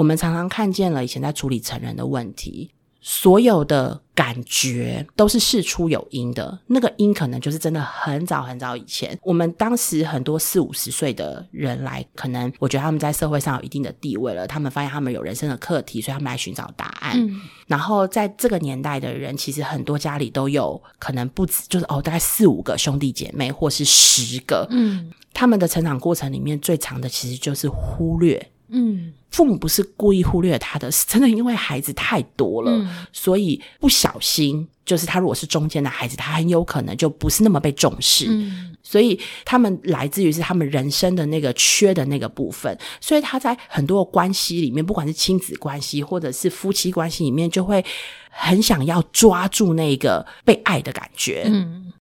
我们常常看见了以前在处理成人的问题。所有的感觉都是事出有因的，那个因可能就是真的很早很早以前，我们当时很多四五十岁的人来，可能我觉得他们在社会上有一定的地位了，他们发现他们有人生的课题，所以他们来寻找答案。然后在这个年代的人，其实很多家里都有可能不止，就是哦，大概四五个兄弟姐妹，或是十个。嗯，他们的成长过程里面最长的其实就是忽略。嗯，父母不是故意忽略他的，是真的因为孩子太多了，所以不小心，就是他如果是中间的孩子，他很有可能就不是那么被重视。嗯，所以他们来自于是他们人生的那个缺的那个部分，所以他在很多关系里面，不管是亲子关系或者是夫妻关系里面，就会很想要抓住那个被爱的感觉。嗯。